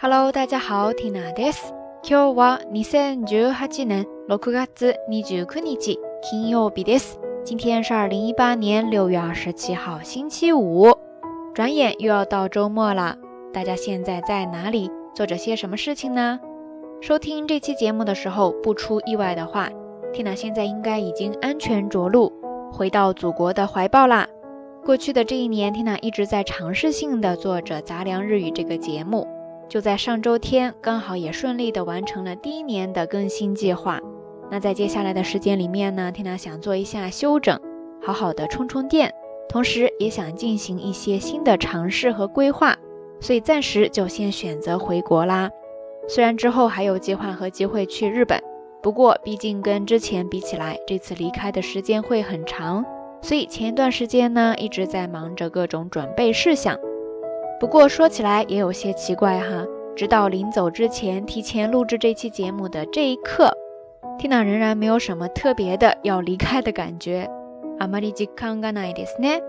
Hello，大家好，Tina です。今日は二千十八年六月二十九日金曜日です。今天是二零一八年六月二十七号，星期五。转眼又要到周末了，大家现在在哪里，做着些什么事情呢？收听这期节目的时候，不出意外的话，Tina 现在应该已经安全着陆，回到祖国的怀抱啦。过去的这一年，Tina 一直在尝试性的做着杂粮日语这个节目。 就在上周天，刚好也顺利的完成了第一年的更新计划。那在接下来的时间里面呢，Tina 想做一下休整，好好的充充电，同时也想进行一些新的尝试和规划，所以暂时就先选择回国啦。虽然之后还有计划和机会去日本，不过毕竟跟之前比起来，这次离开的时间会很长，所以前一段时间呢一直在忙着各种准备事项。不过说起来也有些奇怪哈，直到临走之前提前录制这期节目的这一刻，Tina 仍然没有什么特别的要离开的感觉。あまり実感がないですね。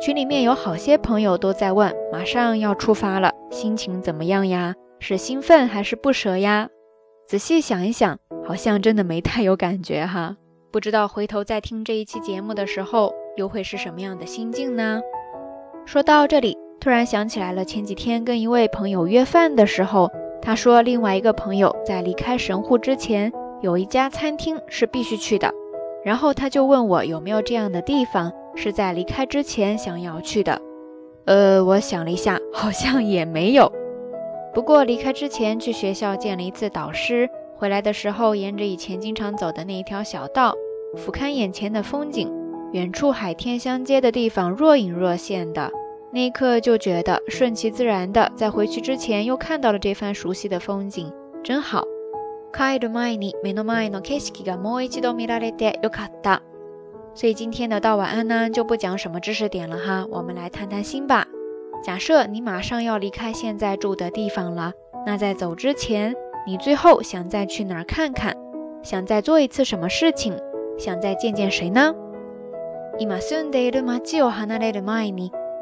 群里面有好些朋友都在问，马上要出发了，心情怎么样呀？是兴奋还是不舍呀？仔细想一想，好像真的没太有感觉哈。不知道回头再听这一期节目的时候，又会是什么样的心境呢？说到这里。 突然想起来了，前几天跟一位朋友约饭的时候，他说另外一个朋友在离开神户之前有一家餐厅是必须去的，然后他就问我有没有这样的地方是在离开之前想要去的。呃，我想了一下，好像也没有。不过离开之前去学校见了一次导师，回来的时候沿着以前经常走的那一条小道，俯瞰眼前的风景，远处海天相接的地方若隐若现的。那一刻就觉得顺其自然的，在回去之前又看到了这番熟悉的风景，真好。所以今天的道晚安呢，就不讲什么知识点了哈，我们来谈谈心吧。假设你马上要离开现在住的地方了，那在走之前，你最后想再去哪儿看看？想再做一次什么事情？想再见见谁呢？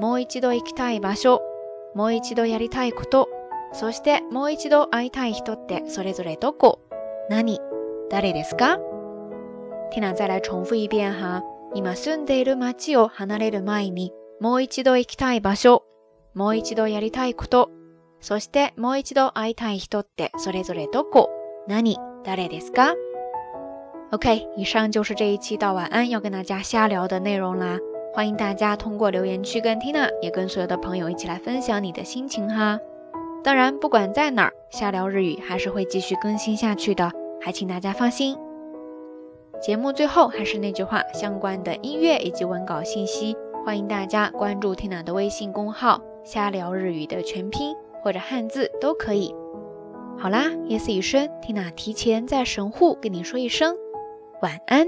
もう一度行きたい場所、もう一度やりたいこと、そしてもう一度会いたい人ってそれぞれどこ何誰ですか？ティナ再来重复一遍哈。今住んでいる街を離れる前に、もう一度行きたい場所、もう一度やりたいこと、そしてもう一度会いたい人ってそれぞれどこ何誰ですか ?OK，以上就是这一期到晚安要跟大家瞎聊的内容啦。欢迎大家通过留言区跟 Tina，也跟所有的朋友一起来分享你的心情哈。当然，不管在哪儿，瞎聊日语还是会继续更新下去的，还请大家放心。节目最后还是那句话，相关的音乐以及文稿信息，欢迎大家关注 Tina 的微信公号“瞎聊日语”的全拼或者汉字都可以。好啦，夜色已深，Tina 提前在神户跟你说一声晚安。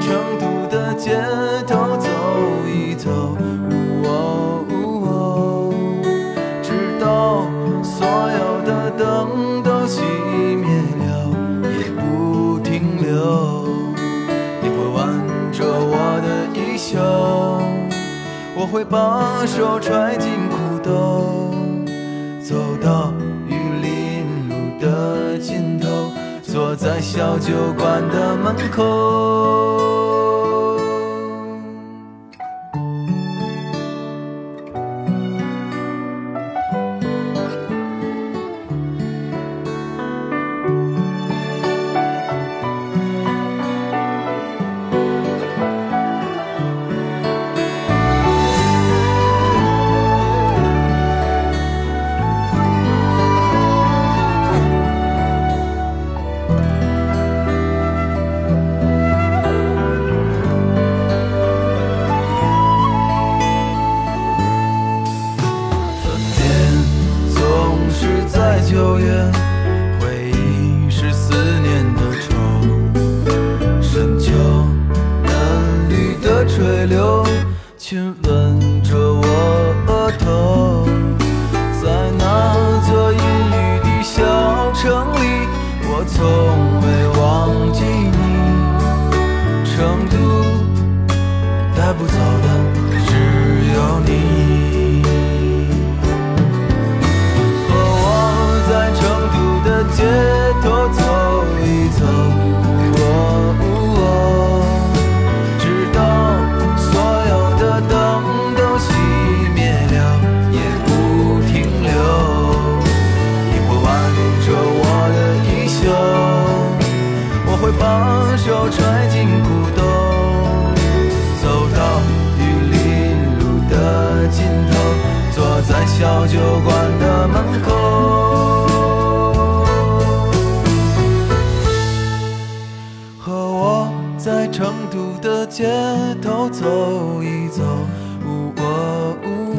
成都的街头走一走，哦哦哦直到所有的灯都熄灭了，也不停留。你会挽着我的衣袖，我会把手揣进裤兜，走到。在小酒馆的门口。泪流，亲吻着我额头，在那座阴雨的小城里，我从未忘记你，成都带不走的在小酒馆的门口。和我在成都的街头走一走，呜哦呜。